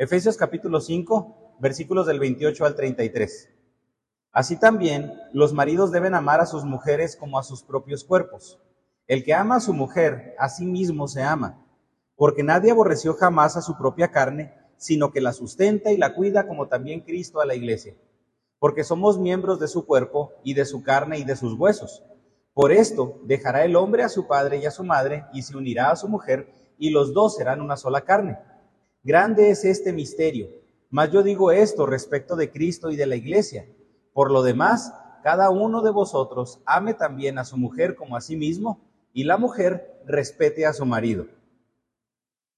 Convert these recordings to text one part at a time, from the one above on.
Efesios capítulo 5, versículos del 28 al 33. Así también los maridos deben amar a sus mujeres como a sus propios cuerpos. El que ama a su mujer, a sí mismo se ama, porque nadie aborreció jamás a su propia carne, sino que la sustenta y la cuida como también Cristo a la iglesia, porque somos miembros de su cuerpo y de su carne y de sus huesos. Por esto dejará el hombre a su padre y a su madre y se unirá a su mujer y los dos serán una sola carne. Grande es este misterio, mas yo digo esto respecto de Cristo y de la iglesia. Por lo demás, cada uno de vosotros ame también a su mujer como a sí mismo y la mujer respete a su marido.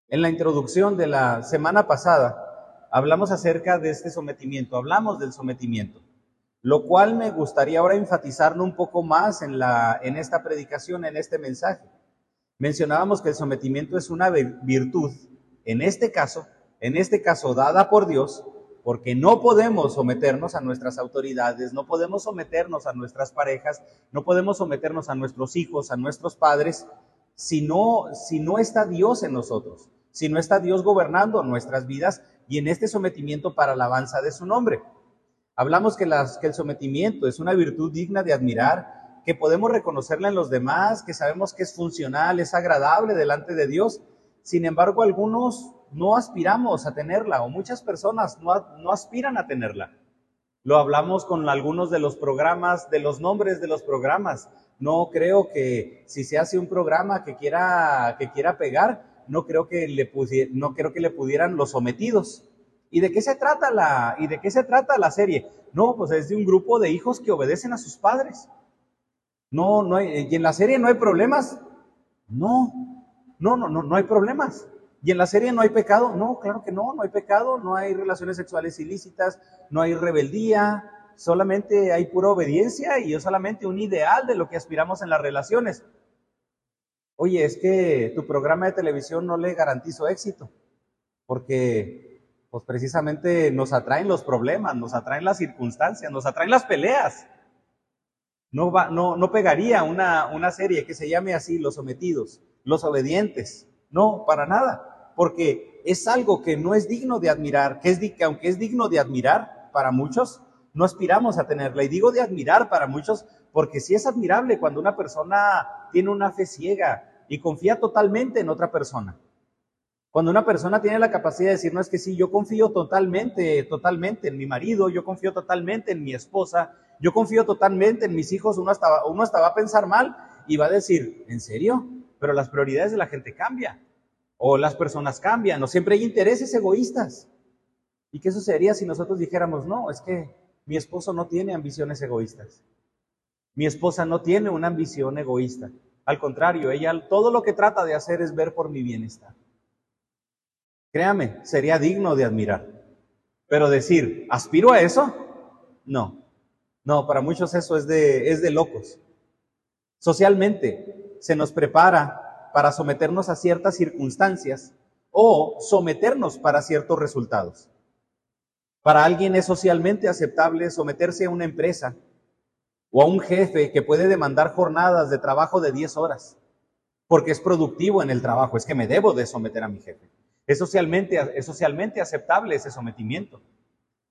En la introducción de la semana pasada hablamos acerca de este sometimiento, hablamos del sometimiento, lo cual me gustaría ahora enfatizarlo un poco más en, la, en esta predicación, en este mensaje. Mencionábamos que el sometimiento es una virtud, en este caso, en este caso dada por Dios, porque no podemos someternos a nuestras autoridades, no podemos someternos a nuestras parejas, no podemos someternos a nuestros hijos, a nuestros padres, si no, si no está Dios en nosotros, si no está Dios gobernando nuestras vidas y en este sometimiento para la alabanza de su nombre. Hablamos que el sometimiento es una virtud digna de admirar, que podemos reconocerla en los demás, que sabemos que es funcional, es agradable delante de Dios. Sin embargo, algunos no aspiramos a tenerla o muchas personas no, aspiran a tenerla. Lo hablamos con algunos de los programas, de los nombres de los programas. No creo que si se hace un programa que quiera, que quiera pegar, no creo que le no creo que le pudieran los sometidos. ¿Y de qué se trata la y de qué se trata la serie? No, pues es de un grupo de hijos que obedecen a sus padres. No, no hay, y en la serie no hay problemas. No, no, no, no, no hay problemas. ¿Y en la serie no hay pecado? No, claro que no, no hay pecado, no hay relaciones sexuales ilícitas, no hay rebeldía, solamente hay pura obediencia y es solamente un ideal de lo que aspiramos en las relaciones. Oye, es que tu programa de televisión no le garantizo éxito, porque pues precisamente nos atraen los problemas, nos atraen las circunstancias, nos atraen las peleas. No, va, no, no pegaría una, una serie que se llame así, Los Sometidos, Los Obedientes. No, para nada porque es algo que no es digno de admirar, que, es, que aunque es digno de admirar para muchos, no aspiramos a tenerla. Y digo de admirar para muchos porque sí es admirable cuando una persona tiene una fe ciega y confía totalmente en otra persona. Cuando una persona tiene la capacidad de decir, no es que sí, yo confío totalmente, totalmente en mi marido, yo confío totalmente en mi esposa, yo confío totalmente en mis hijos, uno hasta, uno hasta va a pensar mal y va a decir, ¿en serio? Pero las prioridades de la gente cambian o las personas cambian, o siempre hay intereses egoístas. ¿Y qué sucedería si nosotros dijéramos, no, es que mi esposo no tiene ambiciones egoístas? Mi esposa no tiene una ambición egoísta. Al contrario, ella todo lo que trata de hacer es ver por mi bienestar. Créame, sería digno de admirar. Pero decir, ¿aspiro a eso? No. No, para muchos eso es de, es de locos. Socialmente se nos prepara para someternos a ciertas circunstancias o someternos para ciertos resultados. Para alguien es socialmente aceptable someterse a una empresa o a un jefe que puede demandar jornadas de trabajo de 10 horas, porque es productivo en el trabajo, es que me debo de someter a mi jefe. Es socialmente, es socialmente aceptable ese sometimiento.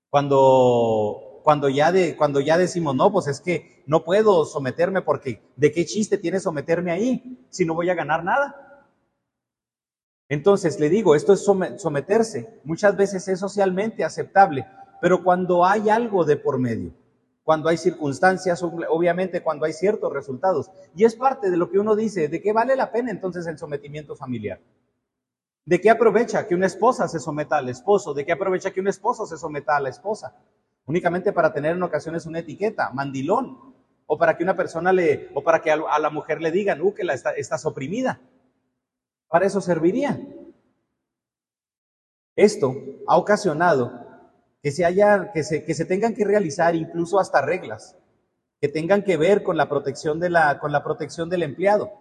Cuando cuando ya, de, cuando ya decimos, no, pues es que no puedo someterme porque ¿de qué chiste tiene someterme ahí si no voy a ganar nada? Entonces, le digo, esto es someterse. Muchas veces es socialmente aceptable, pero cuando hay algo de por medio, cuando hay circunstancias, obviamente cuando hay ciertos resultados, y es parte de lo que uno dice, ¿de qué vale la pena entonces el sometimiento familiar? ¿De qué aprovecha que una esposa se someta al esposo? ¿De qué aprovecha que un esposo se someta a la esposa? Únicamente para tener en ocasiones una etiqueta, mandilón, o para que una persona le, o para que a la mujer le digan, uh, que la está, estás oprimida. Para eso serviría. Esto ha ocasionado que se, haya, que se, que se tengan que realizar incluso hasta reglas que tengan que ver con la protección, de la, con la protección del empleado.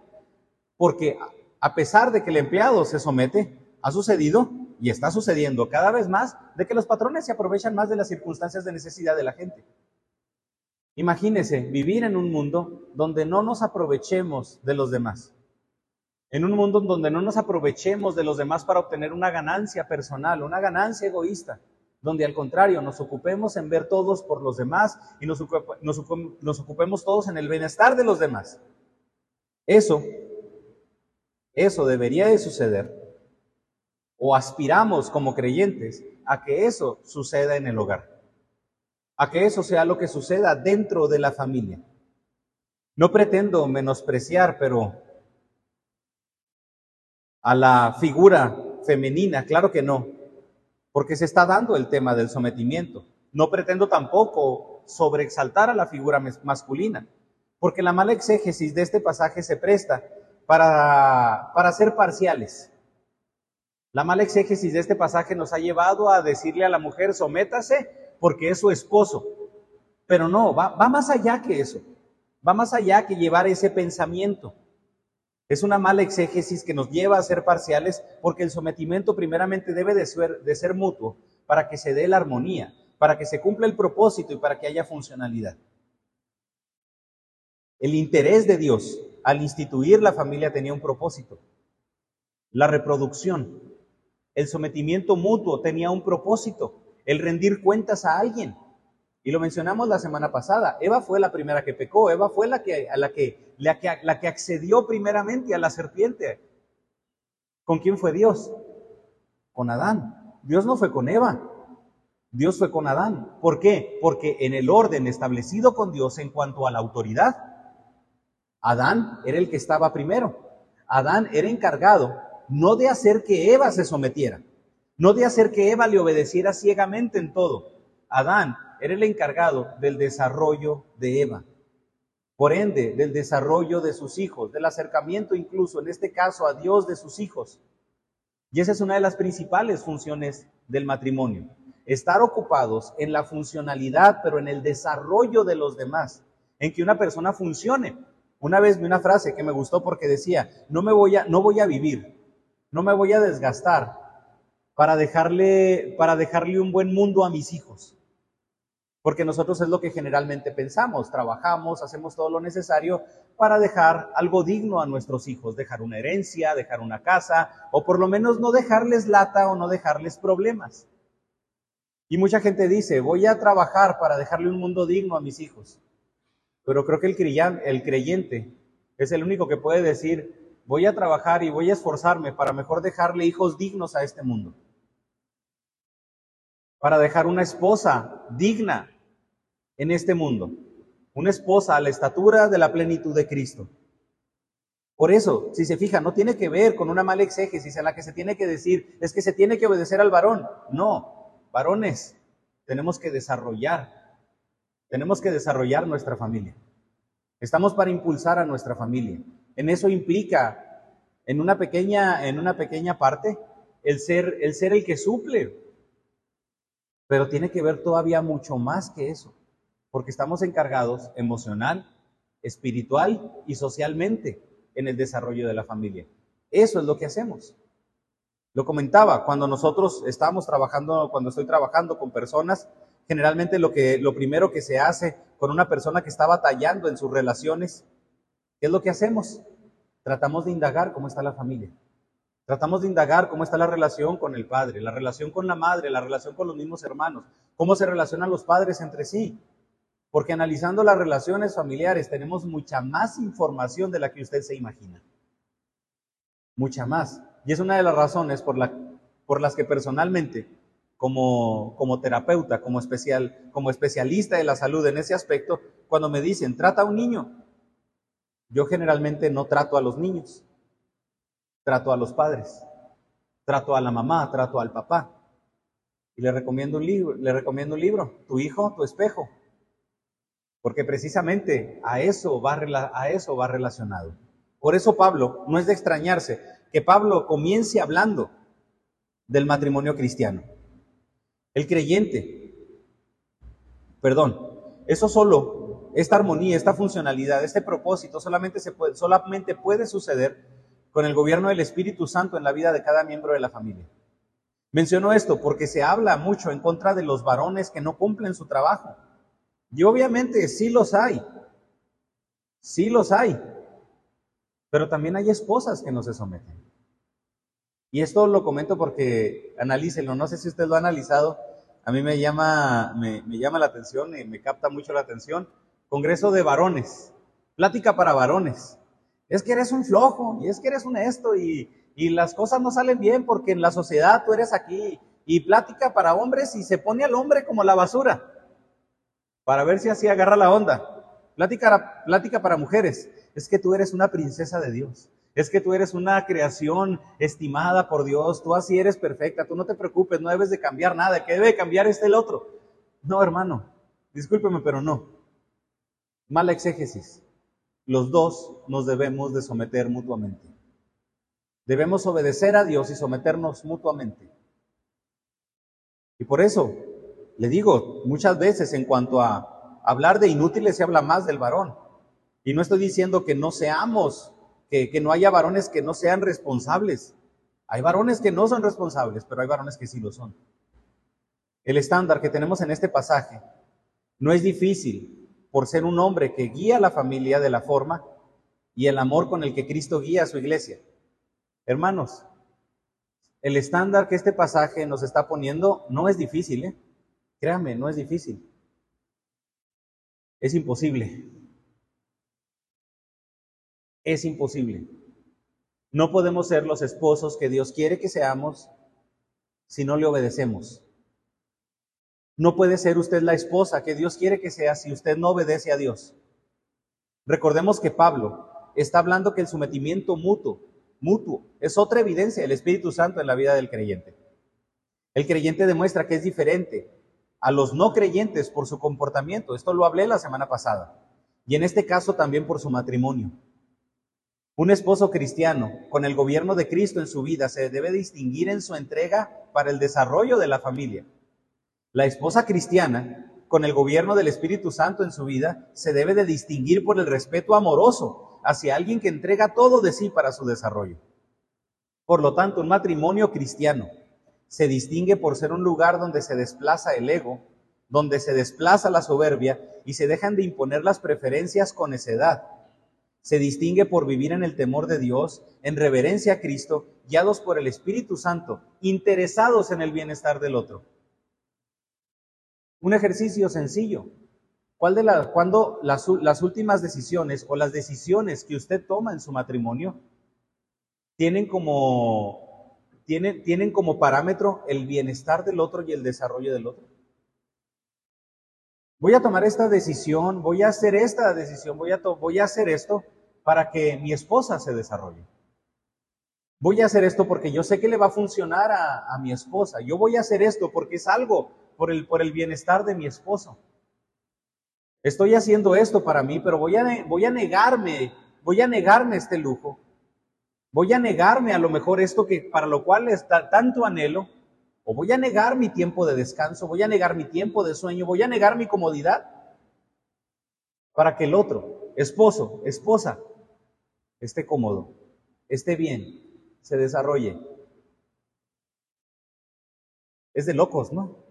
Porque a pesar de que el empleado se somete, ha sucedido y está sucediendo cada vez más de que los patrones se aprovechan más de las circunstancias de necesidad de la gente. Imagínese vivir en un mundo donde no nos aprovechemos de los demás, En un mundo donde no nos aprovechemos de los demás para obtener una ganancia personal, una ganancia egoísta, donde al contrario nos ocupemos en ver todos por los demás y nos, nos ocupemos todos en el bienestar de los demás. Eso, eso debería de suceder, o aspiramos como creyentes a que eso suceda en el hogar, a que eso sea lo que suceda dentro de la familia. No pretendo menospreciar, pero a la figura femenina, claro que no, porque se está dando el tema del sometimiento. No pretendo tampoco sobreexaltar a la figura masculina, porque la mala exégesis de este pasaje se presta para, para ser parciales. La mala exégesis de este pasaje nos ha llevado a decirle a la mujer, sométase porque es su esposo. Pero no, va, más allá que eso. Va más allá que llevar ese pensamiento. Es una mala exégesis que nos lleva a ser parciales porque el sometimiento primeramente debe de ser, de ser mutuo para que se dé la armonía, para que se cumpla el propósito y para que haya funcionalidad. El interés de Dios al instituir la familia tenía un propósito, la reproducción. El sometimiento mutuo tenía un propósito, el rendir cuentas a alguien. Y lo mencionamos la semana pasada. Eva fue la primera que pecó. Eva fue la que, a la que, la que, la que accedió primeramente a la serpiente. ¿Con quién fue Dios? Con Adán. Dios no fue con Eva. Dios fue con Adán. ¿Por qué? Porque en el orden establecido con Dios en cuanto a la autoridad, Adán era el que estaba primero. Adán era encargado no de hacer que Eva se sometiera, no de hacer que Eva le obedeciera ciegamente en todo. Adán era el encargado del desarrollo de Eva. Por ende, del desarrollo de sus hijos, del acercamiento incluso, en este caso, a Dios de sus hijos. Y esa es una de las principales funciones del matrimonio. Estar ocupados en la funcionalidad, pero en el desarrollo de los demás, en que una persona funcione. Una vez vi una frase que me gustó porque decía, no me voy a, voy a vivir, no me voy a desgastar para dejarle, para dejarle un buen mundo a mis hijos. Porque nosotros es lo que generalmente pensamos, trabajamos, hacemos todo lo necesario para dejar algo digno a nuestros hijos, dejar una herencia, dejar una casa, o por lo menos no dejarles lata o no dejarles problemas. Y mucha gente dice, voy a trabajar para dejarle un mundo digno a mis hijos. Pero creo que el, creyente es el único que puede decir, voy a trabajar y voy a esforzarme para mejor dejarle hijos dignos a este mundo para dejar una esposa digna en este mundo, una esposa a la estatura de la plenitud de Cristo. Por eso, si se fija, no tiene que ver con una mala exégesis en la que se tiene que decir, es que se tiene que obedecer al varón. No, varones, tenemos que desarrollar, tenemos que desarrollar nuestra familia. Estamos para impulsar a nuestra familia. En eso implica, en una pequeña, en una pequeña parte, el ser, el ser el que suple pero tiene que ver todavía mucho más que eso, porque estamos encargados emocional, espiritual y socialmente en el desarrollo de la familia. Eso es lo que hacemos. Lo comentaba, cuando nosotros estamos trabajando, cuando estoy trabajando con personas, generalmente lo, que, lo primero que se hace con una persona que está batallando en sus relaciones, ¿qué es lo que hacemos? Tratamos de indagar cómo está la familia. Tratamos de indagar cómo está la relación con el padre, la relación con la madre, la relación con los mismos hermanos, cómo se relacionan los padres entre sí. Porque analizando las relaciones familiares tenemos mucha más información de la que usted se imagina. Mucha más. Y es una de las razones por, por las que personalmente, como, como terapeuta, como, especial, como especialista de la salud en ese aspecto, cuando me dicen, trata a un niño, yo generalmente no trato a los niños trato a los padres, trato a la mamá, trato al papá. Y le recomiendo un libro, le recomiendo un libro, Tu hijo, tu espejo. Porque precisamente a eso va a eso va relacionado. Por eso Pablo no es de extrañarse que Pablo comience hablando del matrimonio cristiano. El creyente, perdón, eso solo, esta armonía, esta funcionalidad, este propósito solamente, se puede, solamente puede suceder con el gobierno del Espíritu Santo en la vida de cada miembro de la familia. Menciono esto porque se habla mucho en contra de los varones que no cumplen su trabajo. Y obviamente sí los hay, sí los hay. Pero también hay esposas que no se someten. Y esto lo comento porque analícenlo, no sé si usted lo ha analizado, a mí me llama, me, llama la atención me capta mucho la atención. Congreso de varones, plática para varones. Es que eres un flojo y es que eres un esto y, y las cosas no salen bien porque en la sociedad tú eres aquí y plática para hombres y se pone al hombre como la basura para ver si así agarra la onda. Plática, plática para mujeres. Es que tú eres una princesa de Dios. Es que tú eres una creación estimada por Dios, tú así eres perfecta, tú no te preocupes, no debes de cambiar nada, que debe cambiar este el otro. No, hermano, discúlpeme, pero no. Mala exégesis. Los dos nos debemos de someter mutuamente. Debemos obedecer a Dios y someternos mutuamente. Y por eso, le digo, muchas veces en cuanto a hablar de inútiles se habla más del varón. Y no estoy diciendo que no seamos que, no haya varones que no sean responsables. Hay varones que no son responsables, pero hay varones que sí lo son. El estándar que tenemos en este pasaje no es difícil por ser un hombre que guía a la familia de la forma y el amor con el que Cristo guía a su iglesia. Hermanos, el estándar que este pasaje nos está poniendo no es difícil, ¿eh? Créame, no es difícil. Es imposible es imposible. No podemos ser los esposos que Dios quiere que seamos si no le obedecemos. No puede ser usted la esposa que Dios quiere que sea si usted no obedece a Dios. Recordemos que Pablo está hablando que el sometimiento mutuo, mutuo, es otra evidencia del Espíritu Santo en la vida del creyente. El creyente demuestra que es diferente a los no creyentes por su comportamiento. Esto lo hablé la semana pasada. Y en este caso también por su matrimonio. Un esposo cristiano con el gobierno de Cristo en su vida se debe distinguir en su entrega para el desarrollo de la familia. La esposa cristiana con el gobierno del Espíritu Santo en su vida se debe de distinguir por el respeto amoroso hacia alguien que entrega todo de sí para su desarrollo. Por lo tanto, un matrimonio cristiano se distingue por ser un lugar donde se desplaza el ego, donde se desplaza la soberbia y se dejan de imponer las preferencias con necedad se distingue por vivir en el temor de Dios, en reverencia a Cristo, guiados por el Espíritu Santo, interesados en el bienestar del otro. Un ejercicio sencillo. ¿Cuál de las, últimas decisiones o las decisiones que usted toma en su matrimonio tienen como, tienen, tienen como parámetro el bienestar del otro y el desarrollo del otro? voy a tomar esta decisión, voy a hacer esta decisión, voy a, voy a hacer esto para que mi esposa se desarrolle. Voy a hacer esto porque yo sé que le va a funcionar a, mi esposa. Yo voy a hacer esto porque es algo por el, por el bienestar de mi esposo. Estoy haciendo esto para mí, pero voy a, voy a negarme, voy a negarme este lujo. Voy a negarme a lo mejor esto que para lo cual está tanto anhelo o voy a negar mi tiempo de descanso, voy a negar mi tiempo de sueño, voy a negar mi comodidad para que el otro, esposo, esposa, esté cómodo, esté bien, se desarrolle. Es de locos, ¿no?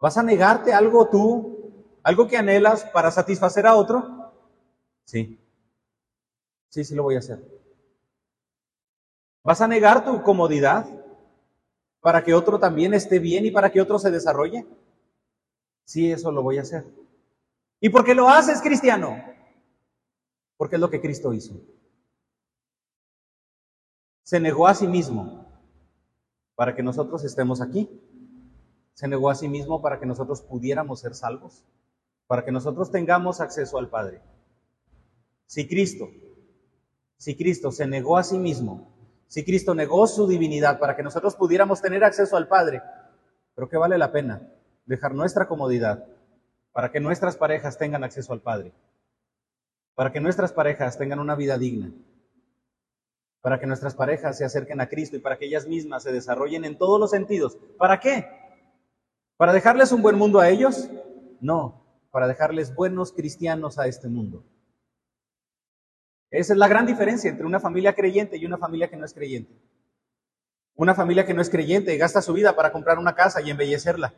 ¿Vas a negarte algo tú, algo que anhelas para satisfacer a otro? Sí. Sí, sí lo voy a hacer. ¿Vas a negar tu comodidad? para que otro también esté bien y para que otro se desarrolle? Sí, eso lo voy a hacer. ¿Y por qué lo haces, cristiano? Porque es lo que Cristo hizo. Se negó a sí mismo para que nosotros estemos aquí. Se negó a sí mismo para que nosotros pudiéramos ser salvos, para que nosotros tengamos acceso al Padre. Si Cristo, si Cristo se negó a sí mismo si Cristo negó su divinidad para que nosotros pudiéramos tener acceso al Padre, creo que vale la pena dejar nuestra comodidad para que nuestras parejas tengan acceso al Padre, para que nuestras parejas tengan una vida digna, para que nuestras parejas se acerquen a Cristo y para que ellas mismas se desarrollen en todos los sentidos. ¿Para qué? ¿Para dejarles un buen mundo a ellos? No, para dejarles buenos cristianos a este mundo. Esa es la gran diferencia entre una familia creyente y una familia que no es creyente. Una familia que no es creyente gasta su vida para comprar una casa y embellecerla.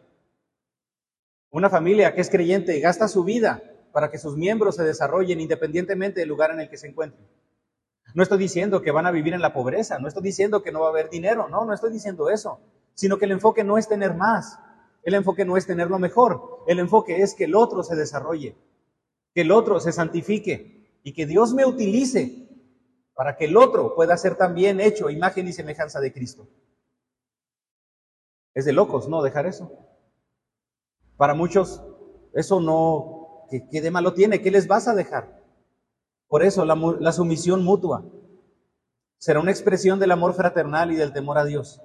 Una familia que es creyente gasta su vida para que sus miembros se desarrollen independientemente del lugar en el que se encuentren. No estoy diciendo que van a vivir en la pobreza, no estoy diciendo que no va a haber dinero, no, no estoy diciendo eso, sino que el enfoque no es tener más, el enfoque no es tener lo mejor, el enfoque es que el otro se desarrolle, que el otro se santifique y que Dios me utilice para que el otro pueda ser también hecho imagen y semejanza de Cristo. Es de locos, ¿no? Dejar eso. Para muchos, eso no, ¿qué, de malo tiene? ¿Qué les vas a dejar? Por eso la, la sumisión mutua será una expresión del amor fraternal y del temor a Dios.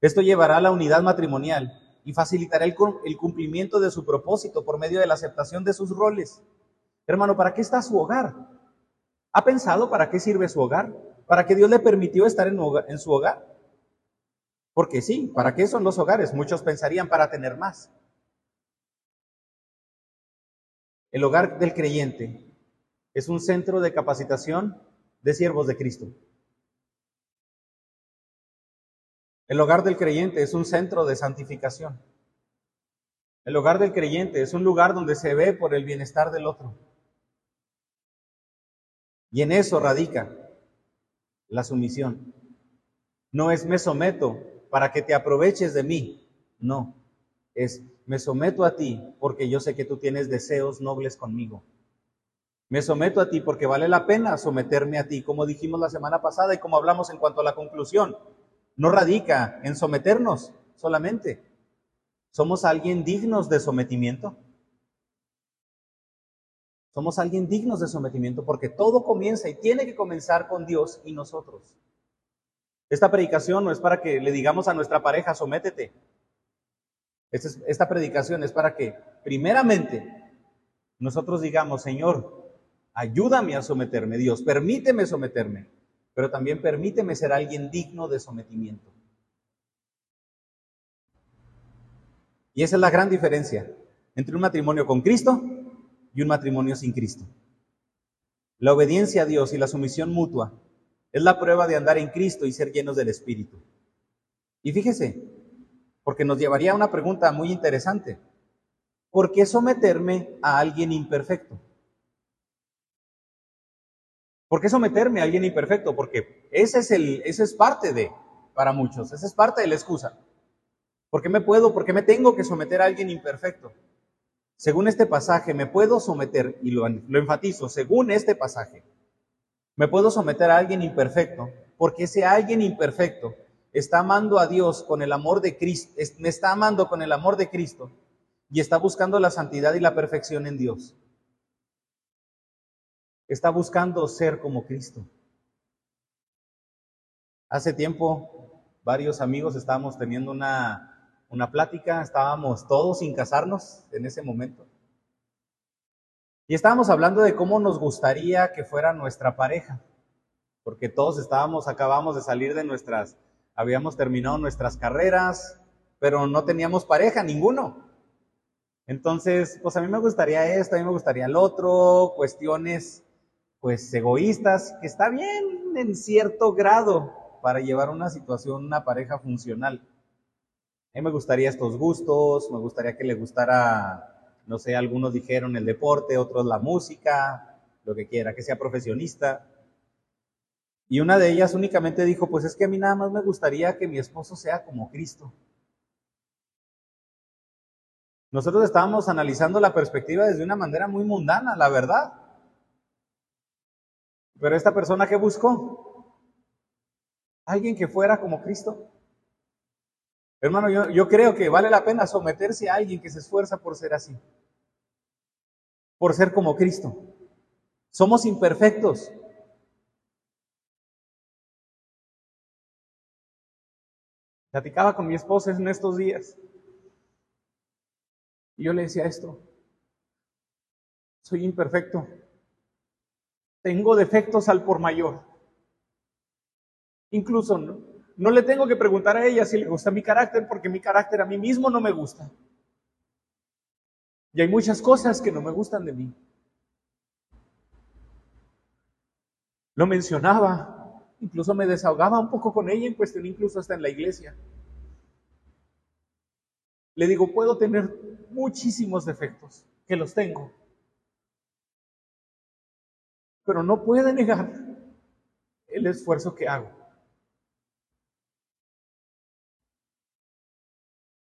Esto llevará a la unidad matrimonial y facilitará el, cumplimiento de su propósito por medio de la aceptación de sus roles. Hermano, ¿para qué está su hogar? ¿Ha pensado para qué sirve su hogar? ¿Para qué Dios le permitió estar en, en su hogar? Porque sí, ¿para qué son los hogares? Muchos pensarían para tener más. El hogar del creyente es un centro de capacitación de siervos de Cristo. El hogar del creyente es un centro de santificación. El hogar del creyente es un lugar donde se ve por el bienestar del otro. Y en eso radica la sumisión. No es me someto para que te aproveches de mí. No, es me someto a ti porque yo sé que tú tienes deseos nobles conmigo. Me someto a ti porque vale la pena someterme a ti, como dijimos la semana pasada y como hablamos en cuanto a la conclusión. No radica en someternos solamente. ¿Somos alguien dignos de sometimiento? Somos alguien dignos de sometimiento porque todo comienza y tiene que comenzar con Dios y nosotros. Esta predicación no es para que le digamos a nuestra pareja, sométete. Esta, predicación es para que, primeramente, nosotros digamos, Señor, ayúdame a someterme, Dios, permíteme someterme, pero también permíteme ser alguien digno de sometimiento. Y esa es la gran diferencia entre un matrimonio con Cristo y un matrimonio sin Cristo. La obediencia a Dios y la sumisión mutua es la prueba de andar en Cristo y ser llenos del Espíritu. Y fíjese, porque nos llevaría a una pregunta muy interesante. ¿Por qué someterme a alguien imperfecto? ¿Por qué someterme a alguien imperfecto? Porque ese es, el, ese es parte de, para muchos, esa es parte de la excusa. ¿Por qué me puedo, por qué me tengo que someter a alguien imperfecto? Según este pasaje, me puedo someter, y lo, lo enfatizo, según este pasaje, me puedo someter a alguien imperfecto, porque ese alguien imperfecto está amando a Dios con el amor de Cristo, me está amando con el amor de Cristo y está buscando la santidad y la perfección en Dios. Está buscando ser como Cristo. Hace tiempo, varios amigos estábamos teniendo una, una plática, estábamos todos sin casarnos en ese momento. Y estábamos hablando de cómo nos gustaría que fuera nuestra pareja, porque todos estábamos, acabamos de salir de nuestras, habíamos terminado nuestras carreras, pero no teníamos pareja, ninguno. Entonces, pues a mí me gustaría esto, a mí me gustaría el otro, cuestiones pues egoístas, que está bien en cierto grado para llevar una situación, una pareja funcional. A mí me gustaría estos gustos, me gustaría que le gustara no sé, algunos dijeron el deporte, otros la música, lo que quiera, que sea profesionista. Y una de ellas únicamente dijo, pues es que a mí nada más me gustaría que mi esposo sea como Cristo. Nosotros estábamos analizando la perspectiva desde una manera muy mundana, la verdad. Pero esta persona que buscó, alguien que fuera como Cristo. Hermano, yo, yo creo que vale la pena someterse a alguien que se esfuerza por ser así, por ser como Cristo. Somos imperfectos. Platicaba con mi esposa en estos días. Y yo le decía esto. Soy imperfecto. Tengo defectos al por mayor. Incluso ¿no? Le tengo que preguntar a ella si le gusta mi carácter, porque mi carácter a mí mismo no me gusta. Y hay muchas cosas que no me gustan de mí. Lo mencionaba, incluso me desahogaba un poco con ella en cuestión, incluso hasta en la iglesia. Le digo, puedo tener muchísimos defectos, que los tengo, pero no puede negar el esfuerzo que hago.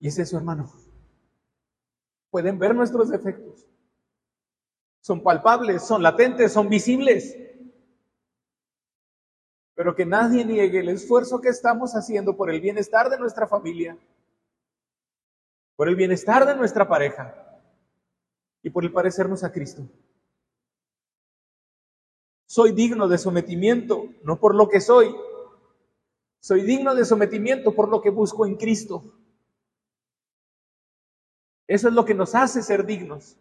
Y es eso, hermano. Pueden ver nuestros defectos. Son palpables, son latentes, son visibles. Pero que nadie niegue el esfuerzo que estamos haciendo por el bienestar de nuestra familia, por el bienestar de nuestra pareja y por el parecernos a Cristo. Soy digno de sometimiento, no por lo que soy. Soy digno de sometimiento por lo que busco en Cristo. Eso es lo que nos hace ser dignos.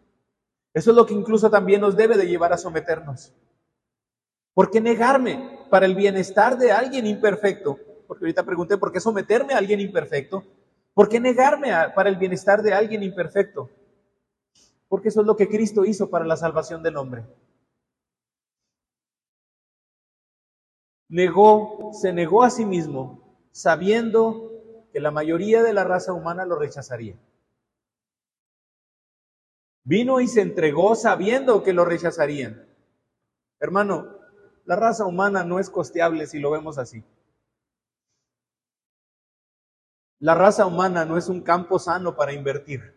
Eso es lo que incluso también nos debe de llevar a someternos. ¿Por qué negarme para el bienestar de alguien imperfecto? Porque ahorita pregunté, ¿por qué someterme a alguien imperfecto? ¿Por qué negarme para el bienestar de alguien imperfecto? Porque eso es lo que Cristo hizo para la salvación del hombre. Negó, se negó a sí mismo, sabiendo que la mayoría de la raza humana lo rechazaría. Vino y se entregó sabiendo que lo rechazarían. Hermano, la raza humana no es costeable si lo vemos así. La raza humana no es un campo sano para invertir.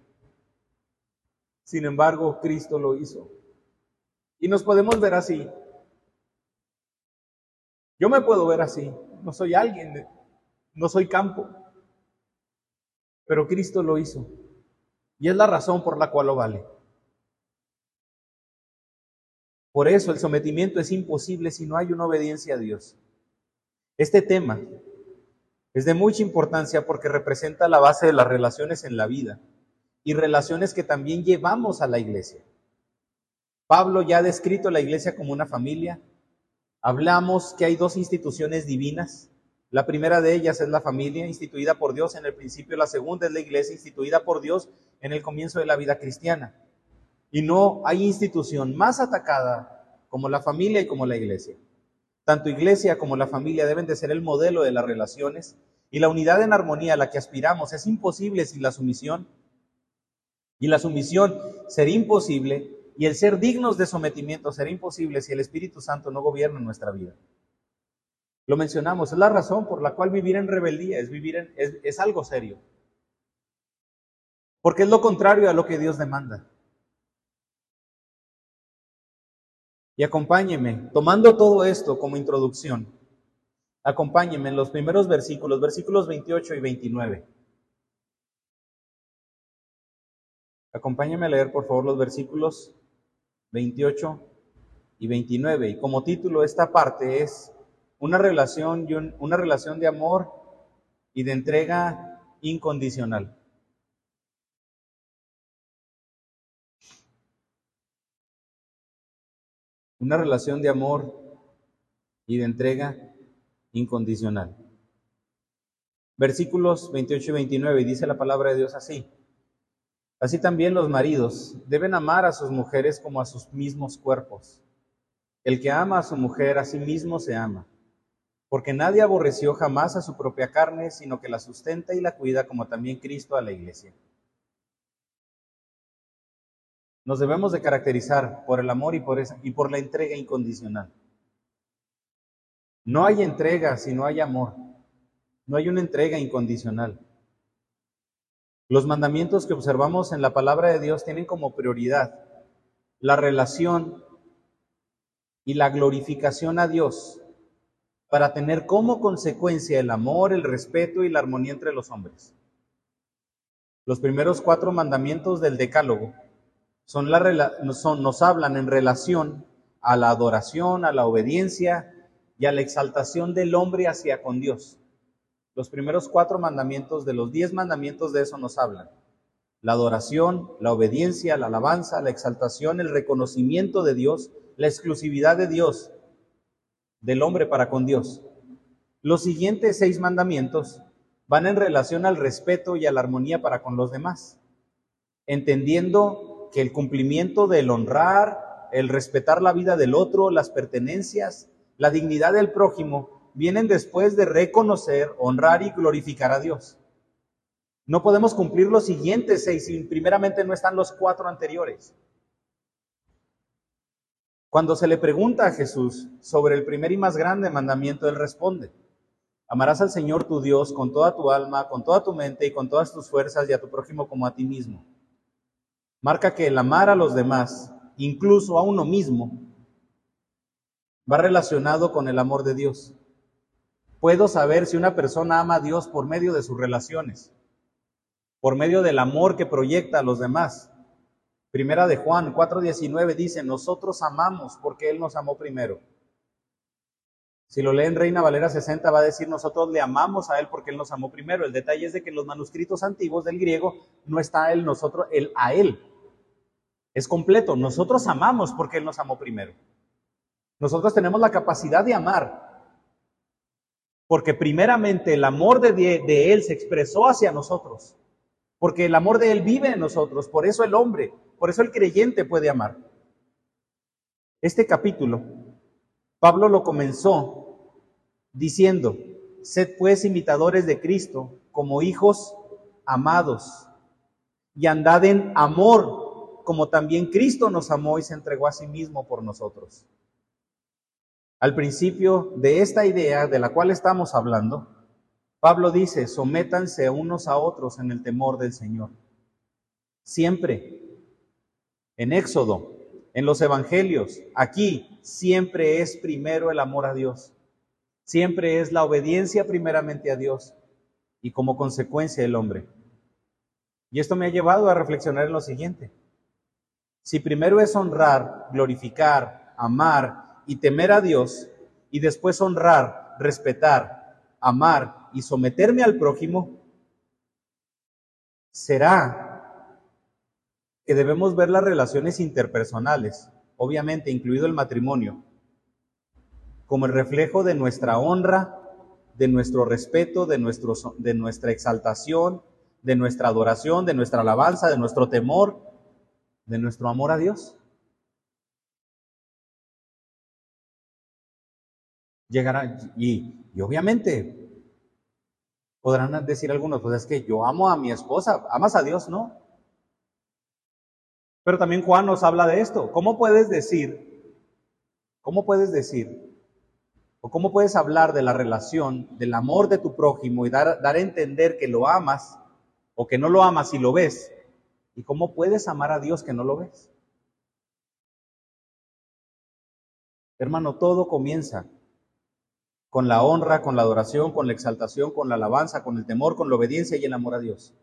Sin embargo, Cristo lo hizo. Y nos podemos ver así. Yo me puedo ver así. No soy alguien, no soy campo. Pero Cristo lo hizo. Y es la razón por la cual lo vale. Por eso el sometimiento es imposible si no hay una obediencia a Dios. Este tema es de mucha importancia porque representa la base de las relaciones en la vida y relaciones que también llevamos a la iglesia. Pablo ya ha descrito la iglesia como una familia. Hablamos que hay dos instituciones divinas. La primera de ellas es la familia instituida por Dios en el principio, la segunda es la iglesia instituida por Dios en el comienzo de la vida cristiana. Y no hay institución más atacada como la familia y como la iglesia. Tanto iglesia como la familia deben de ser el modelo de las relaciones y la unidad en armonía a la que aspiramos es imposible sin la sumisión. Y la sumisión sería imposible y el ser dignos de sometimiento será imposible si el Espíritu Santo no gobierna nuestra vida. Lo mencionamos, es la razón por la cual vivir en rebeldía es, vivir en, es algo serio. Porque es lo contrario a lo que Dios demanda. Y acompáñeme, tomando todo esto como introducción, acompáñeme en los primeros versículos, versículos 28 y 29. Acompáñeme a leer, por favor, los versículos 28 y 29. Y como título, esta parte es una relación, una relación de amor y de entrega incondicional. Una relación de amor y de entrega incondicional. Versículos 28 y 29 dice la palabra de Dios así. Así también los maridos deben amar a sus mujeres como a sus mismos cuerpos. El que ama a su mujer a sí mismo se ama, porque nadie aborreció jamás a su propia carne, sino que la sustenta y la cuida como también Cristo a la iglesia nos debemos de caracterizar por el amor y por, y por la entrega incondicional. No hay entrega si no hay amor. No hay una entrega incondicional. Los mandamientos que observamos en la palabra de Dios tienen como prioridad la relación y la glorificación a Dios para tener como consecuencia el amor, el respeto y la armonía entre los hombres. Los primeros cuatro mandamientos del Decálogo son nos hablan en relación a la adoración, a la obediencia y a la exaltación del hombre hacia con Dios. Los primeros cuatro mandamientos de los diez mandamientos de eso nos hablan. La adoración, la obediencia, la alabanza, la exaltación, el reconocimiento de Dios, la exclusividad de Dios, del hombre para con Dios. Los siguientes seis mandamientos van en relación al respeto y a la armonía para con los demás, entendiendo que el cumplimiento del honrar, el respetar la vida del otro, las pertenencias, la dignidad del prójimo, vienen después de reconocer, honrar y glorificar a Dios. No podemos cumplir los siguientes seis si primeramente no están los cuatro anteriores. Cuando se le pregunta a Jesús sobre el primer y más grande mandamiento, él responde, amarás al Señor tu Dios con toda tu alma, con toda tu mente y con todas tus fuerzas y a tu prójimo como a ti mismo. Marca que el amar a los demás, incluso a uno mismo, va relacionado con el amor de Dios. Puedo saber si una persona ama a Dios por medio de sus relaciones, por medio del amor que proyecta a los demás. Primera de Juan 4:19 dice, nosotros amamos porque Él nos amó primero. Si lo leen Reina Valera 60 va a decir, nosotros le amamos a Él porque Él nos amó primero. El detalle es de que en los manuscritos antiguos del griego no está Él, nosotros, Él a Él. Es completo, nosotros amamos porque Él nos amó primero. Nosotros tenemos la capacidad de amar porque primeramente el amor de, Él se expresó hacia nosotros, porque el amor de Él vive en nosotros, por eso el hombre, por eso el creyente puede amar. Este capítulo, Pablo lo comenzó diciendo, sed pues imitadores de Cristo como hijos amados y andad en amor, como también Cristo nos amó y se entregó a sí mismo por nosotros. Al principio de esta idea de la cual estamos hablando, Pablo dice, sométanse unos a otros en el temor del Señor. Siempre, en Éxodo, en los Evangelios, aquí, siempre es primero el amor a Dios. Siempre es la obediencia primeramente a Dios y como consecuencia el hombre. Y esto me ha llevado a reflexionar en lo siguiente. Si primero es honrar, glorificar, amar y temer a Dios y después honrar, respetar, amar y someterme al prójimo, será que debemos ver las relaciones interpersonales, obviamente incluido el matrimonio, como el reflejo de nuestra honra, de nuestro respeto, de, nuestro, de nuestra exaltación, de nuestra adoración, de nuestra alabanza, de nuestro temor, de nuestro amor a Dios. Llegará y, obviamente podrán decir algunos, pues es que yo amo a mi esposa, amas a Dios, ¿no? Pero también Juan nos habla de esto. ¿Cómo puedes decir, cómo puedes decir, o cómo puedes hablar de la relación, del amor de tu prójimo y dar, dar a entender que lo amas o que no lo amas y lo ves? ¿Y cómo puedes amar a Dios que no lo ves? Hermano, todo comienza con la honra, con la adoración, con la exaltación, con la alabanza, con el temor, con la obediencia y el amor a Dios.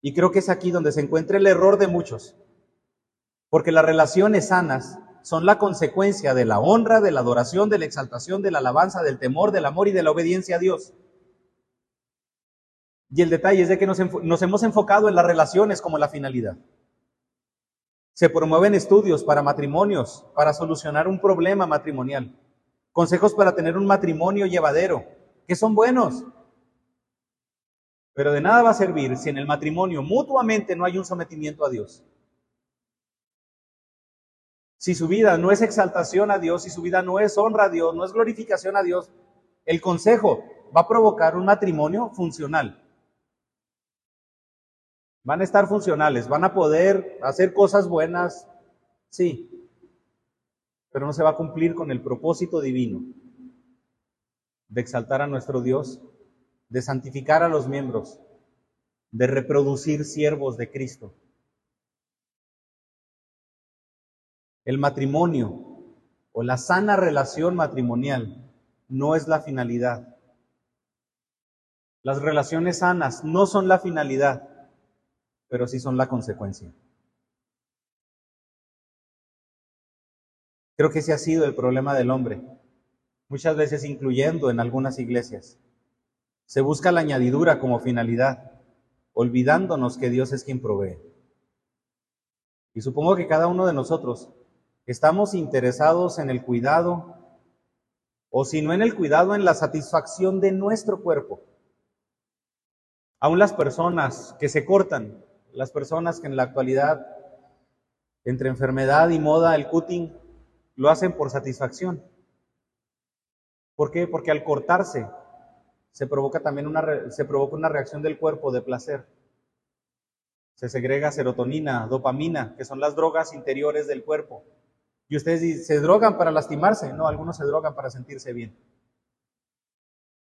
Y creo que es aquí donde se encuentra el error de muchos, porque las relaciones sanas son la consecuencia de la honra, de la adoración, de la exaltación, de la alabanza, del temor, del amor y de la obediencia a Dios. Y el detalle es de que nos, nos hemos enfocado en las relaciones como la finalidad. Se promueven estudios para matrimonios, para solucionar un problema matrimonial consejos para tener un matrimonio llevadero, que son buenos. Pero de nada va a servir si en el matrimonio mutuamente no hay un sometimiento a Dios. Si su vida no es exaltación a Dios, si su vida no es honra a Dios, no es glorificación a Dios, el consejo va a provocar un matrimonio funcional. Van a estar funcionales, van a poder hacer cosas buenas, sí, pero no se va a cumplir con el propósito divino de exaltar a nuestro Dios, de santificar a los miembros, de reproducir siervos de Cristo. El matrimonio o la sana relación matrimonial no es la finalidad. Las relaciones sanas no son la finalidad, pero sí son la consecuencia. Creo que ese ha sido el problema del hombre, muchas veces incluyendo en algunas iglesias. Se busca la añadidura como finalidad, olvidándonos que Dios es quien provee. Y supongo que cada uno de nosotros estamos interesados en el cuidado, o si no en el cuidado, en la satisfacción de nuestro cuerpo. Aún las personas que se cortan, las personas que en la actualidad, entre enfermedad y moda, el cutting lo hacen por satisfacción. ¿Por qué? Porque al cortarse se provoca también una, se provoca una reacción del cuerpo de placer. Se segrega serotonina, dopamina, que son las drogas interiores del cuerpo. Y ustedes ¿se drogan para lastimarse? No, algunos se drogan para sentirse bien.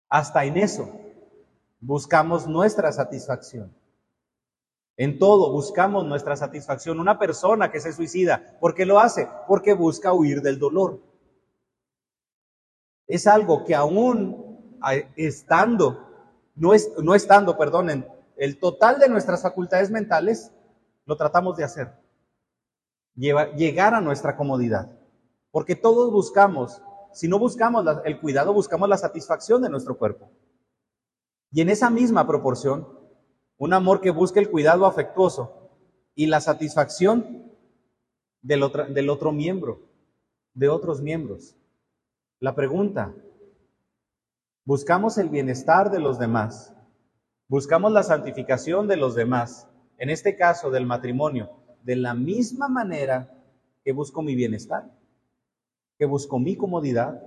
Hasta en eso buscamos nuestra satisfacción. En todo buscamos nuestra satisfacción. Una persona que se suicida, ¿por qué lo hace? Porque busca huir del dolor. Es algo que aún estando, no, es, no estando, perdonen, el total de nuestras facultades mentales, lo tratamos de hacer. llegar a nuestra comodidad. Porque todos buscamos, si no buscamos el cuidado, buscamos la satisfacción de nuestro cuerpo. Y en esa misma proporción, un amor que busca el cuidado afectuoso y la satisfacción del del otro miembro, de otros miembros. La pregunta, ¿buscamos el bienestar de los demás? ¿Buscamos la santificación de los demás? En este caso del matrimonio, de la misma manera que busco mi bienestar, que busco mi comodidad,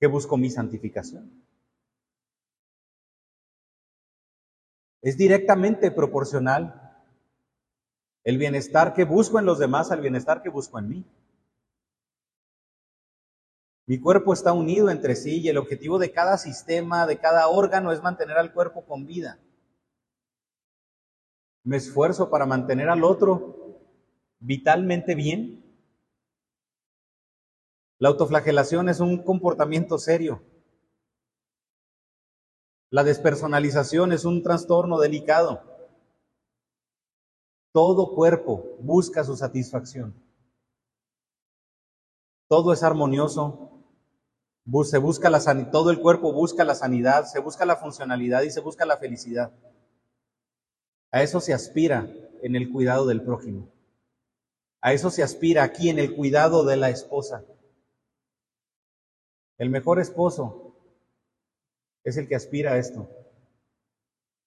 que busco mi santificación. Es directamente proporcional el bienestar que busco en los demás al bienestar que busco en mí. Mi cuerpo está unido entre sí y el objetivo de cada sistema, de cada órgano es mantener al cuerpo con vida. Me esfuerzo para mantener al otro vitalmente bien. La autoflagelación es un comportamiento serio. La despersonalización es un trastorno delicado. Todo cuerpo busca su satisfacción. Todo es armonioso. Se busca la todo el cuerpo busca la sanidad, se busca la funcionalidad y se busca la felicidad. A eso se aspira en el cuidado del prójimo. A eso se aspira aquí en el cuidado de la esposa. El mejor esposo es el que aspira a esto.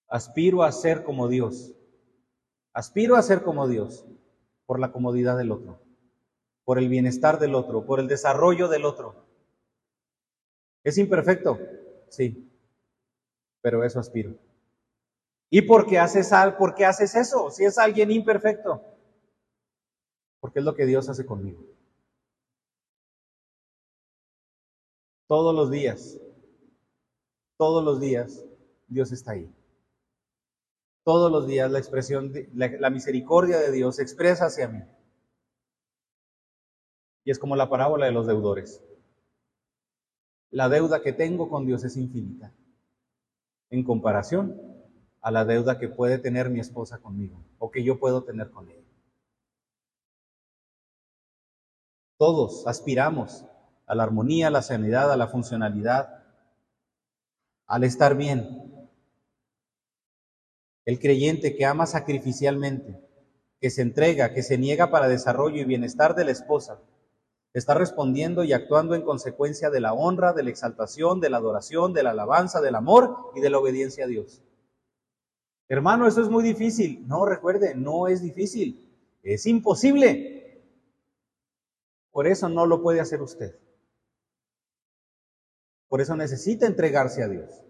Aspiro a ser como Dios. Aspiro a ser como Dios por la comodidad del otro, por el bienestar del otro, por el desarrollo del otro. ¿Es imperfecto? Sí, pero eso aspiro. ¿Y por qué haces, por qué haces eso? Si es alguien imperfecto. Porque es lo que Dios hace conmigo. Todos los días todos los días Dios está ahí. Todos los días la expresión, de, la, misericordia de Dios se expresa hacia mí. Y es como la parábola de los deudores. La deuda que tengo con Dios es infinita en comparación a la deuda que puede tener mi esposa conmigo o que yo puedo tener con ella. Todos aspiramos a la armonía, a la sanidad, a la funcionalidad, al estar bien. El creyente que ama sacrificialmente, que se entrega, que se niega para desarrollo y bienestar de la esposa, está respondiendo y actuando en consecuencia de la honra, de la exaltación, de la adoración, de la alabanza, del amor y de la obediencia a Dios. Hermano, eso es muy difícil. No, recuerde, no es difícil, es imposible. Por eso no lo puede hacer usted. Por eso necesita entregarse a Dios.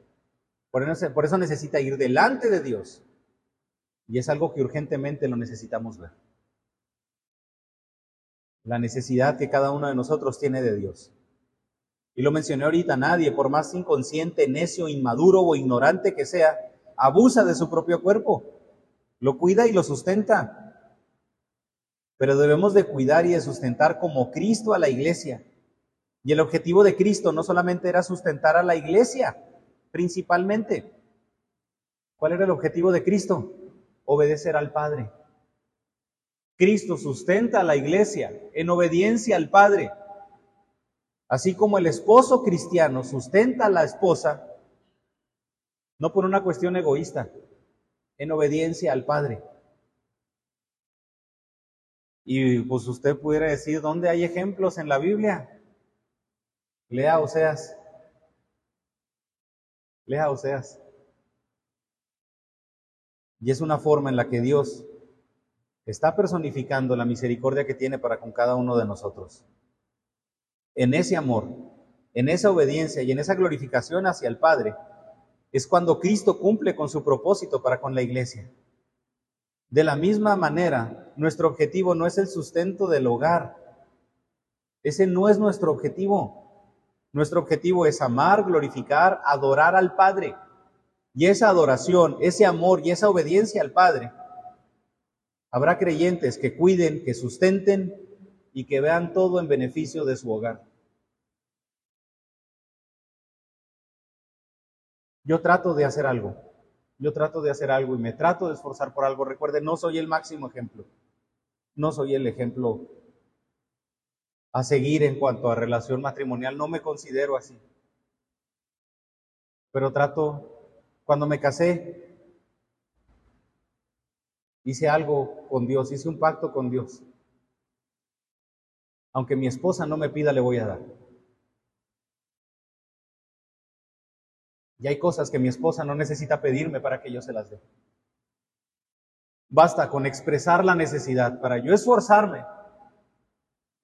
Por eso, por eso necesita ir delante de Dios. Y es algo que urgentemente lo necesitamos ver. La necesidad que cada uno de nosotros tiene de Dios. Y lo mencioné ahorita, nadie, por más inconsciente, necio, inmaduro o ignorante que sea, abusa de su propio cuerpo. Lo cuida y lo sustenta. Pero debemos de cuidar y de sustentar como Cristo a la iglesia y el objetivo de Cristo no solamente era sustentar a la iglesia, principalmente. ¿Cuál era el objetivo de Cristo? Obedecer al Padre. Cristo sustenta a la iglesia en obediencia al Padre. Así como el esposo cristiano sustenta a la esposa, no por una cuestión egoísta, en obediencia al Padre. Y pues usted pudiera decir, ¿dónde hay ejemplos en la Biblia? Lea Oseas. Lea Oseas. Y es una forma en la que Dios está personificando la misericordia que tiene para con cada uno de nosotros. En ese amor, en esa obediencia y en esa glorificación hacia el Padre, es cuando Cristo cumple con su propósito para con la iglesia. De la misma manera, nuestro objetivo no es el sustento del hogar, Ese no es nuestro objetivo. Nuestro objetivo es amar, glorificar, adorar al Padre. Y esa adoración, ese amor y esa obediencia al Padre, habrá creyentes que cuiden, que sustenten y que vean todo en beneficio de su hogar. Yo trato de hacer algo, yo trato de hacer algo y me trato de esforzar por algo. Recuerde, no soy el máximo ejemplo, no soy el ejemplo a seguir en cuanto a relación matrimonial, no me considero así. Pero trato, cuando me casé, hice algo con Dios, hice un pacto con Dios. Aunque mi esposa no me pida, le voy a dar. Y hay cosas que mi esposa no necesita pedirme para que yo se las dé. Basta con expresar la necesidad para yo esforzarme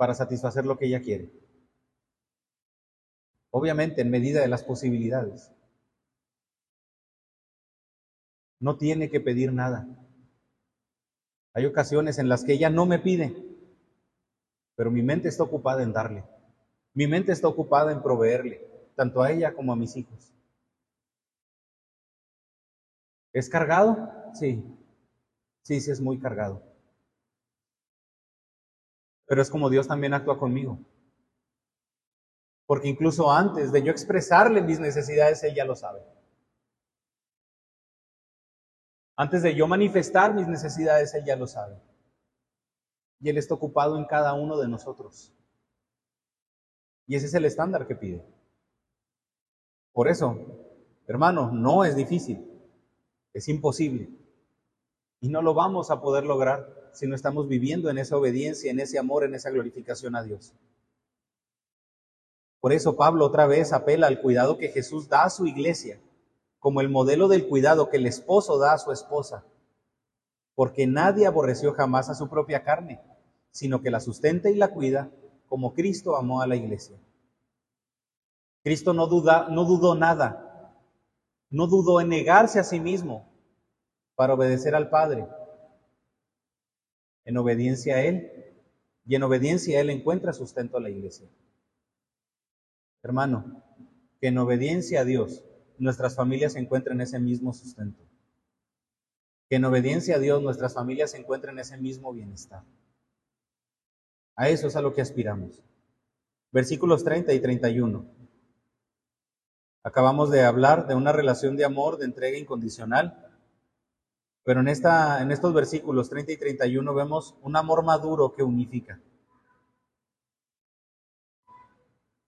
para satisfacer lo que ella quiere. Obviamente en medida de las posibilidades. No tiene que pedir nada. Hay ocasiones en las que ella no me pide, pero mi mente está ocupada en darle. Mi mente está ocupada en proveerle, tanto a ella como a mis hijos. ¿Es cargado? Sí. Sí, sí es muy cargado. Pero es como Dios también actúa conmigo. Porque incluso antes de yo expresarle mis necesidades, Él ya lo sabe. Antes de yo manifestar mis necesidades, Él ya lo sabe. Y Él está ocupado en cada uno de nosotros. Y ese es el estándar que pide. Por eso, hermano, no es difícil. Es imposible. Y no lo vamos a poder lograr si no estamos viviendo en esa obediencia, en ese amor, en esa glorificación a Dios. Por eso Pablo otra vez apela al cuidado que Jesús da a su iglesia, como el modelo del cuidado que el esposo da a su esposa. Porque nadie aborreció jamás a su propia carne, sino que la sustenta y la cuida como Cristo amó a la iglesia. Cristo no, duda, no dudó nada, no dudó en negarse a sí mismo para obedecer al Padre en obediencia a Él, y en obediencia a Él encuentra sustento a la iglesia. Hermano, que en obediencia a Dios nuestras familias encuentren ese mismo sustento. Que en obediencia a Dios nuestras familias encuentren ese mismo bienestar. A eso es a lo que aspiramos. Versículos 30 y 31. Acabamos de hablar de una relación de amor, de entrega incondicional, pero en, esta, en estos versículos 30 y 31 vemos un amor maduro que unifica.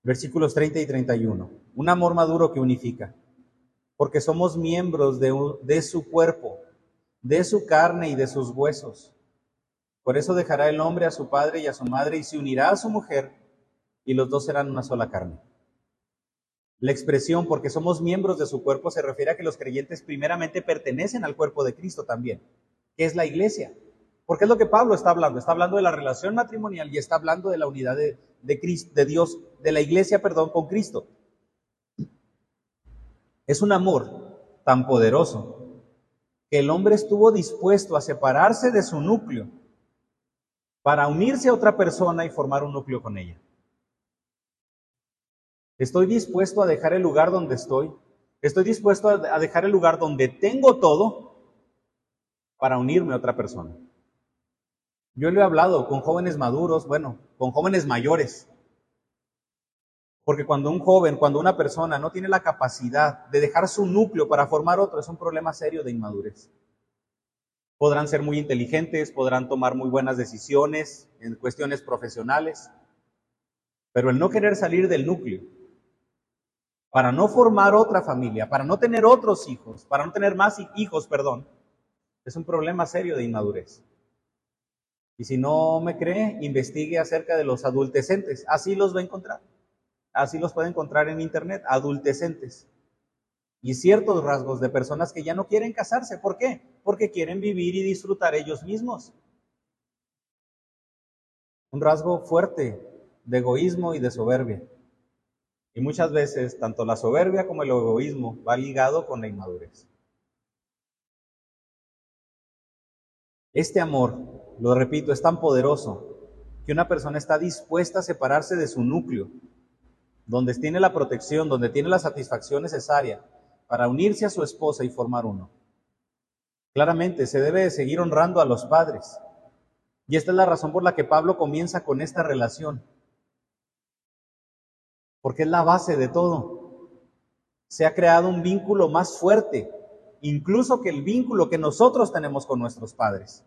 Versículos 30 y 31. Un amor maduro que unifica. Porque somos miembros de, de su cuerpo, de su carne y de sus huesos. Por eso dejará el hombre a su padre y a su madre y se unirá a su mujer y los dos serán una sola carne. La expresión porque somos miembros de su cuerpo se refiere a que los creyentes primeramente pertenecen al cuerpo de Cristo también, que es la iglesia. Porque es lo que Pablo está hablando. Está hablando de la relación matrimonial y está hablando de la unidad de, de, de Dios, de la iglesia, perdón, con Cristo. Es un amor tan poderoso que el hombre estuvo dispuesto a separarse de su núcleo para unirse a otra persona y formar un núcleo con ella. Estoy dispuesto a dejar el lugar donde estoy. Estoy dispuesto a dejar el lugar donde tengo todo para unirme a otra persona. Yo le he hablado con jóvenes maduros, bueno, con jóvenes mayores. Porque cuando un joven, cuando una persona no tiene la capacidad de dejar su núcleo para formar otro, es un problema serio de inmadurez. Podrán ser muy inteligentes, podrán tomar muy buenas decisiones en cuestiones profesionales, pero el no querer salir del núcleo para no formar otra familia, para no tener otros hijos, para no tener más hijos, perdón, es un problema serio de inmadurez. Y si no me cree, investigue acerca de los adultecentes. Así los va a encontrar. Así los puede encontrar en internet, adultecentes. Y ciertos rasgos de personas que ya no quieren casarse. ¿Por qué? Porque quieren vivir y disfrutar ellos mismos. Un rasgo fuerte de egoísmo y de soberbia. Y muchas veces tanto la soberbia como el egoísmo va ligado con la inmadurez. Este amor, lo repito, es tan poderoso que una persona está dispuesta a separarse de su núcleo, donde tiene la protección, donde tiene la satisfacción necesaria para unirse a su esposa y formar uno. Claramente se debe de seguir honrando a los padres. Y esta es la razón por la que Pablo comienza con esta relación. Porque es la base de todo. Se ha creado un vínculo más fuerte, incluso que el vínculo que nosotros tenemos con nuestros padres.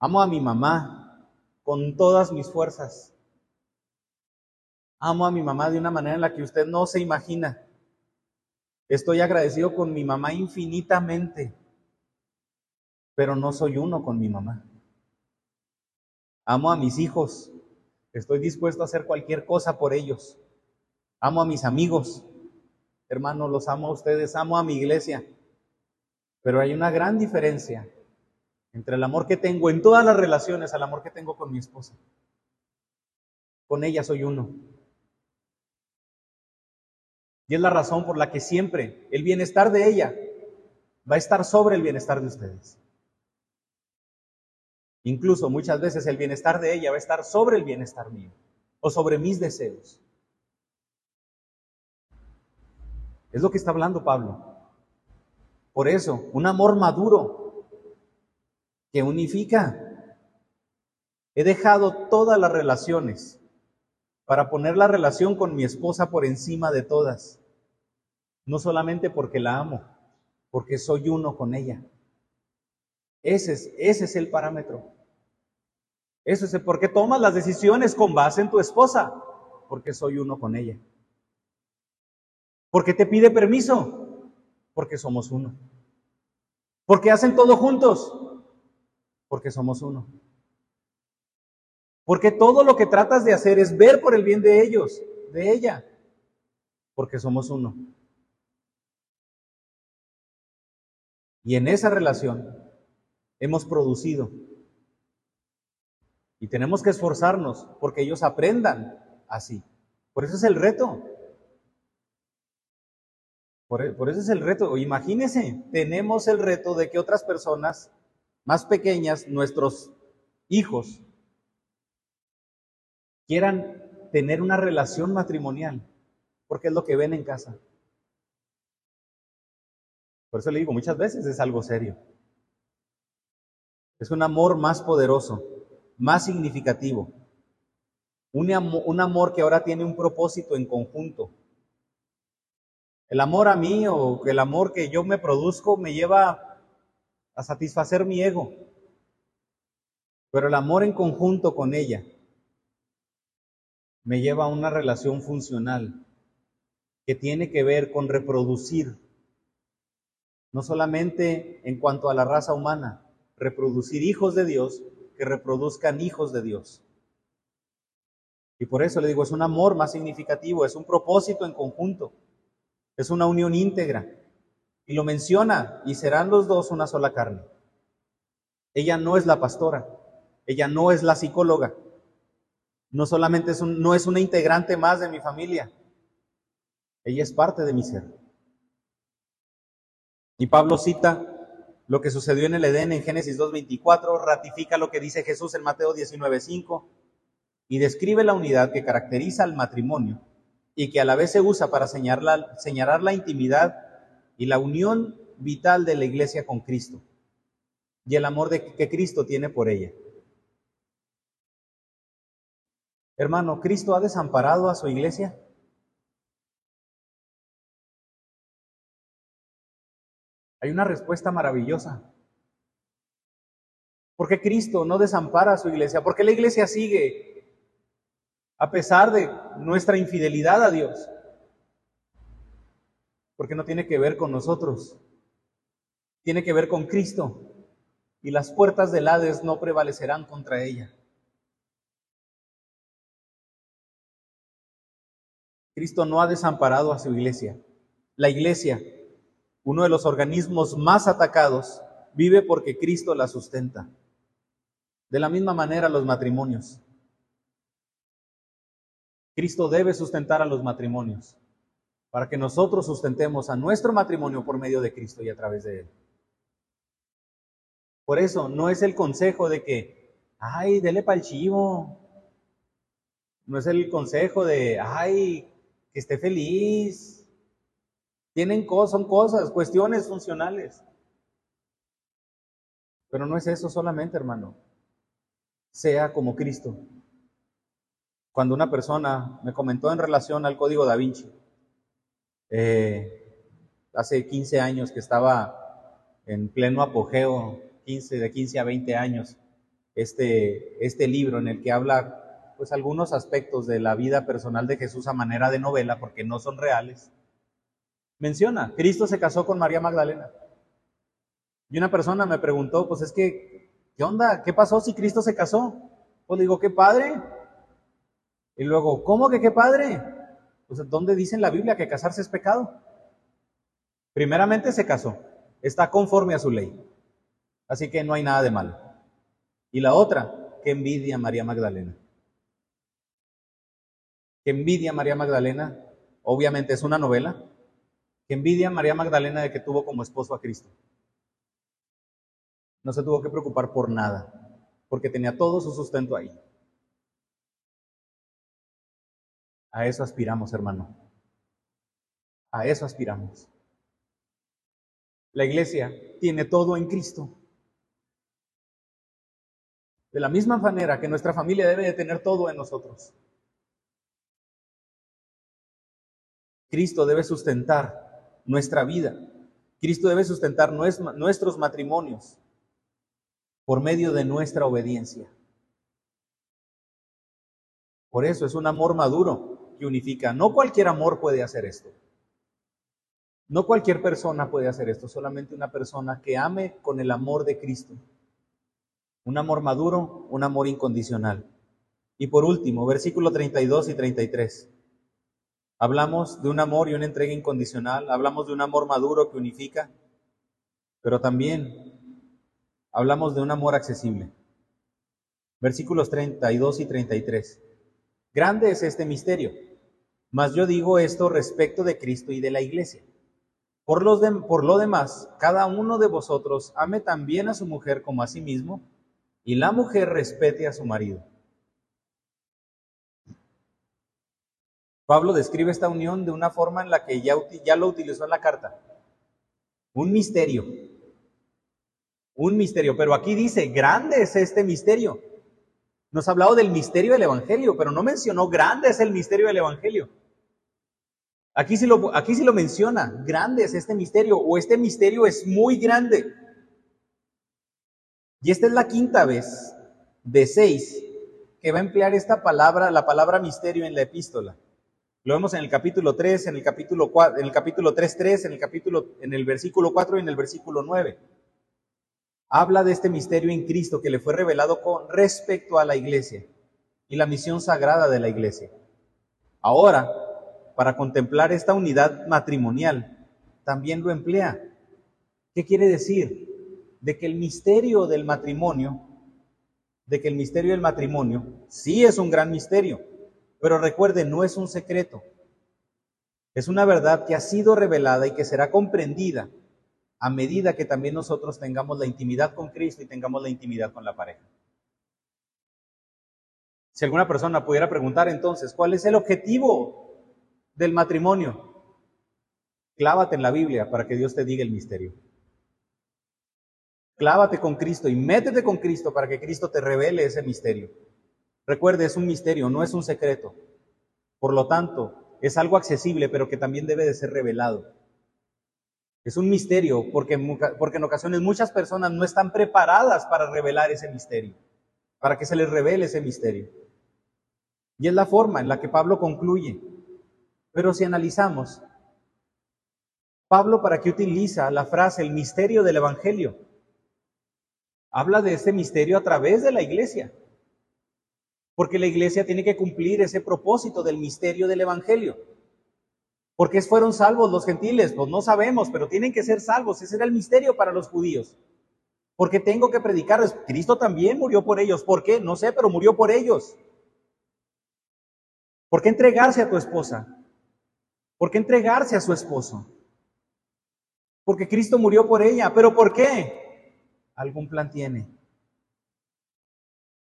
Amo a mi mamá con todas mis fuerzas. Amo a mi mamá de una manera en la que usted no se imagina. Estoy agradecido con mi mamá infinitamente, pero no soy uno con mi mamá. Amo a mis hijos, estoy dispuesto a hacer cualquier cosa por ellos. Amo a mis amigos, hermanos, los amo a ustedes, amo a mi iglesia. Pero hay una gran diferencia entre el amor que tengo en todas las relaciones al amor que tengo con mi esposa. Con ella soy uno. Y es la razón por la que siempre el bienestar de ella va a estar sobre el bienestar de ustedes. Incluso muchas veces el bienestar de ella va a estar sobre el bienestar mío o sobre mis deseos. Es lo que está hablando Pablo. Por eso, un amor maduro que unifica. He dejado todas las relaciones para poner la relación con mi esposa por encima de todas. No solamente porque la amo, porque soy uno con ella. Ese es, ese es el parámetro. Eso es por qué tomas las decisiones con base en tu esposa, porque soy uno con ella. Porque te pide permiso, porque somos uno. Porque hacen todo juntos, porque somos uno. Porque todo lo que tratas de hacer es ver por el bien de ellos, de ella, porque somos uno. Y en esa relación hemos producido. Y tenemos que esforzarnos porque ellos aprendan así. Por eso es el reto. Por, eso es el reto. Imagínense, tenemos el reto de que otras personas más pequeñas, nuestros hijos, quieran tener una relación matrimonial, porque es lo que ven en casa. Por eso le digo, muchas veces es algo serio. Es un amor más poderoso, más significativo. Un amor, un amor que ahora tiene un propósito en conjunto. El amor a mí o el amor que yo me produzco me lleva a satisfacer mi ego. Pero el amor en conjunto con ella me lleva a una relación funcional que tiene que ver con reproducir, no solamente en cuanto a la raza humana, reproducir hijos de Dios que reproduzcan hijos de Dios. Y por eso le digo, es un amor más significativo, es un propósito en conjunto, es una unión íntegra. Y lo menciona, y serán los dos una sola carne. Ella no es la pastora, ella no es la psicóloga, no solamente es no es una integrante más de mi familia, ella es parte de mi ser. Y Pablo cita lo que sucedió en el Edén en Génesis 2.24, ratifica lo que dice Jesús en Mateo 19.5 y describe la unidad que caracteriza al matrimonio y que a la vez se usa para señalar la intimidad y la unión vital de la iglesia con Cristo y el amor que Cristo tiene por ella. Hermano, ¿Cristo ha desamparado a su iglesia? Hay una respuesta maravillosa. ¿Por qué Cristo no desampara a su iglesia? ¿Por qué la iglesia sigue a pesar de nuestra infidelidad a Dios? Porque no tiene que ver con nosotros, tiene que ver con Cristo y las puertas del Hades no prevalecerán contra ella. Cristo no ha desamparado a su iglesia. La iglesia, uno de los organismos más atacados, vive porque Cristo la sustenta. De la misma manera los matrimonios. Cristo debe sustentar a los matrimonios para que nosotros sustentemos a nuestro matrimonio por medio de Cristo y a través de Él. Por eso no es el consejo de que ay, dele pa'l chivo. No es el consejo de, ay, que esté feliz. Tienen cosas, son cosas, cuestiones funcionales. Pero no es eso solamente, hermano. Sea como Cristo. Cuando una persona me comentó en relación al código da Vinci, eh, hace 15 años que estaba en pleno apogeo, 15, de 15 a 20 años, este, este libro en el que habla pues algunos aspectos de la vida personal de Jesús a manera de novela, porque no son reales. Menciona, Cristo se casó con María Magdalena. Y una persona me preguntó, pues es que, ¿qué onda? ¿Qué pasó si Cristo se casó? Pues digo, qué padre. Y luego, ¿cómo que qué padre? Pues ¿dónde dice en la Biblia que casarse es pecado? Primeramente se casó, está conforme a su ley. Así que no hay nada de malo. Y la otra, que envidia María Magdalena que envidia María Magdalena, obviamente es una novela, que envidia a María Magdalena de que tuvo como esposo a Cristo. No se tuvo que preocupar por nada, porque tenía todo su sustento ahí. A eso aspiramos, hermano. A eso aspiramos. La iglesia tiene todo en Cristo. De la misma manera que nuestra familia debe de tener todo en nosotros. Cristo debe sustentar nuestra vida. Cristo debe sustentar nuestros matrimonios por medio de nuestra obediencia. Por eso es un amor maduro que unifica. No cualquier amor puede hacer esto. No cualquier persona puede hacer esto, solamente una persona que ame con el amor de Cristo. Un amor maduro, un amor incondicional. Y por último, versículo 32 y 33. Hablamos de un amor y una entrega incondicional, hablamos de un amor maduro que unifica, pero también hablamos de un amor accesible. Versículos 32 y 33. Grande es este misterio, mas yo digo esto respecto de Cristo y de la iglesia. Por, los lo demás, cada uno de vosotros ame también a su mujer como a sí mismo, y la mujer respete a su marido. Pablo describe esta unión de una forma en la que ya, lo utilizó en la carta. Un misterio. Un misterio. Pero aquí dice, grande es este misterio. Nos ha hablado del misterio del Evangelio, pero no mencionó grande es el misterio del Evangelio. Aquí sí, lo, aquí sí lo menciona, grande es este misterio, o este misterio es muy grande. Y esta es la quinta vez de seis que va a emplear esta palabra, la palabra misterio en la epístola. Lo vemos en el capítulo 3, en el capítulo 4, en el capítulo 3, 3, en el capítulo, en el versículo 4 y en el versículo 9. Habla de este misterio en Cristo que le fue revelado con respecto a la iglesia y la misión sagrada de la iglesia. Ahora, para contemplar esta unidad matrimonial, también lo emplea. ¿Qué quiere decir? De que el misterio del matrimonio, de que el misterio del matrimonio sí es un gran misterio, pero recuerde, no es un secreto. Es una verdad que ha sido revelada y que será comprendida a medida que también nosotros tengamos la intimidad con Cristo y tengamos la intimidad con la pareja. Si alguna persona pudiera preguntar entonces, ¿cuál es el objetivo del matrimonio? Clávate en la Biblia para que Dios te diga el misterio. Clávate con Cristo y métete con Cristo para que Cristo te revele ese misterio. Recuerde, es un misterio, no es un secreto. Por lo tanto, es algo accesible, pero que también debe de ser revelado. Es un misterio porque, en ocasiones muchas personas no están preparadas para revelar ese misterio, para que se les revele ese misterio. Y es la forma en la que Pablo concluye. Pero si analizamos, Pablo, ¿para qué utiliza la frase el misterio del Evangelio? Habla de ese misterio a través de la iglesia porque la iglesia tiene que cumplir ese propósito del misterio del Evangelio. ¿Por qué fueron salvos los gentiles? Pues no sabemos, pero tienen que ser salvos. Ese era el misterio para los judíos. Porque tengo que predicarles. Cristo también murió por ellos. ¿Por qué? No sé, pero murió por ellos. ¿Por qué entregarse a tu esposa? ¿Por qué entregarse a su esposo? Porque Cristo murió por ella. ¿Pero por qué? Algún plan tiene.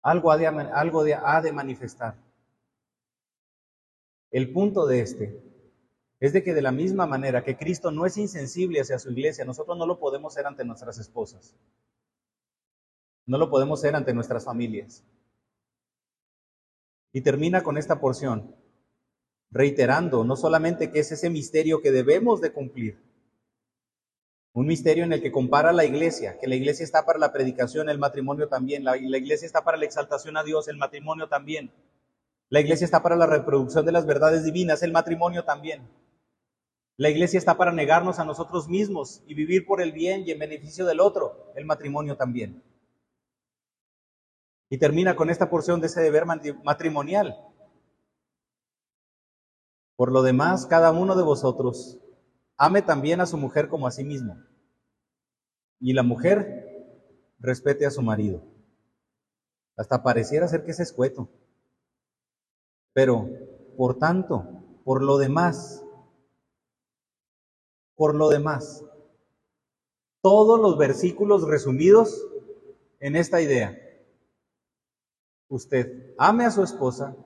Algo ha de, algo ha de manifestar. El punto de este es de que de la misma manera que Cristo no es insensible hacia su iglesia, nosotros no lo podemos ser ante nuestras esposas. No lo podemos ser ante nuestras familias. Y termina con esta porción, reiterando no solamente que es ese misterio que debemos de cumplir, un misterio en el que compara la iglesia, que la iglesia está para la predicación, el matrimonio también, la, la iglesia está para la exaltación a Dios, el matrimonio también. La iglesia está para la reproducción de las verdades divinas, el matrimonio también. La iglesia está para negarnos a nosotros mismos y vivir por el bien y en beneficio del otro, el matrimonio también. Y termina con esta porción de ese deber matrimonial. Por lo demás, cada uno de vosotros ame también a su mujer como a sí mismo. Y la mujer respete a su marido. Hasta pareciera ser que es escueto. Pero, por tanto, por lo demás, por lo demás, todos los versículos resumidos en esta idea. Usted ame a su esposa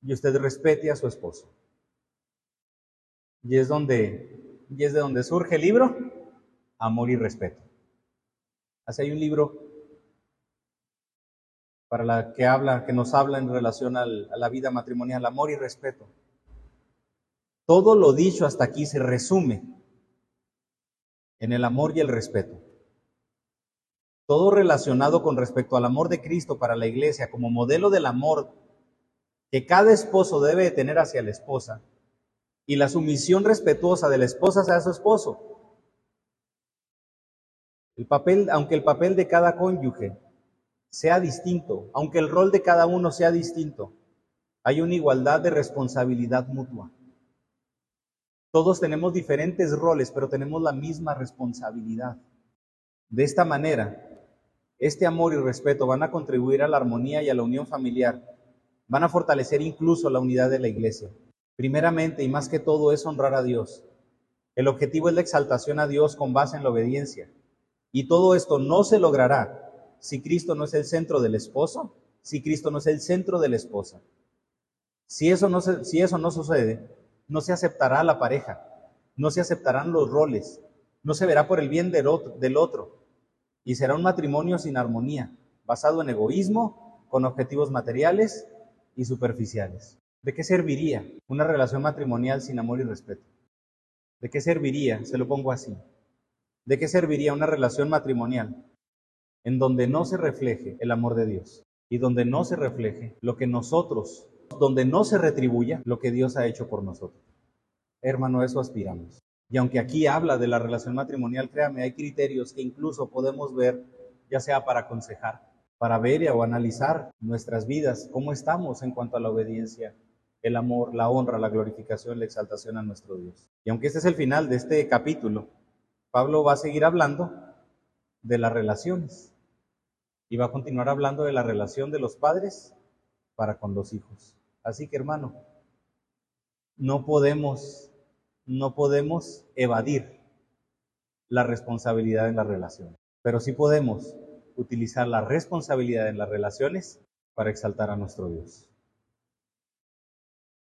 y usted respete a su esposo. Y es donde, y es de donde surge el libro Amor y Respeto. Así hay un libro para la que habla, que nos habla en relación a la vida matrimonial, amor y respeto. Todo lo dicho hasta aquí se resume en el amor y el respeto. Todo relacionado con respecto al amor de Cristo para la iglesia como modelo del amor que cada esposo debe tener hacia la esposa y la sumisión respetuosa de la esposa hacia su esposo. El papel, aunque el papel de cada cónyuge sea distinto, aunque el rol de cada uno sea distinto, hay una igualdad de responsabilidad mutua. Todos tenemos diferentes roles, pero tenemos la misma responsabilidad. De esta manera, este amor y respeto van a contribuir a la armonía y a la unión familiar, van a fortalecer incluso la unidad de la iglesia. Primeramente y más que todo es honrar a Dios. El objetivo es la exaltación a Dios con base en la obediencia. Y todo esto no se logrará si Cristo no es el centro del esposo, si Cristo no es el centro de la esposa. Si eso no, si eso no sucede, no se aceptará la pareja, no se aceptarán los roles, no se verá por el bien del otro, del otro y será un matrimonio sin armonía, basado en egoísmo, con objetivos materiales y superficiales. ¿De qué serviría una relación matrimonial sin amor y respeto? ¿De qué serviría? Se lo pongo así. ¿De qué serviría una relación matrimonial en donde no se refleje el amor de Dios y donde no se refleje lo que nosotros, donde no se retribuya lo que Dios ha hecho por nosotros? Hermano, eso aspiramos. Y aunque aquí habla de la relación matrimonial, créame, hay criterios que incluso podemos ver, ya sea para aconsejar, para ver o analizar nuestras vidas, cómo estamos en cuanto a la obediencia, el amor, la honra, la glorificación, la exaltación a nuestro Dios. Y aunque este es el final de este capítulo, Pablo va a seguir hablando de las relaciones y va a continuar hablando de la relación de los padres para con los hijos. Así que hermano, no podemos no podemos evadir la responsabilidad en las relaciones, pero sí podemos utilizar la responsabilidad en las relaciones para exaltar a nuestro Dios.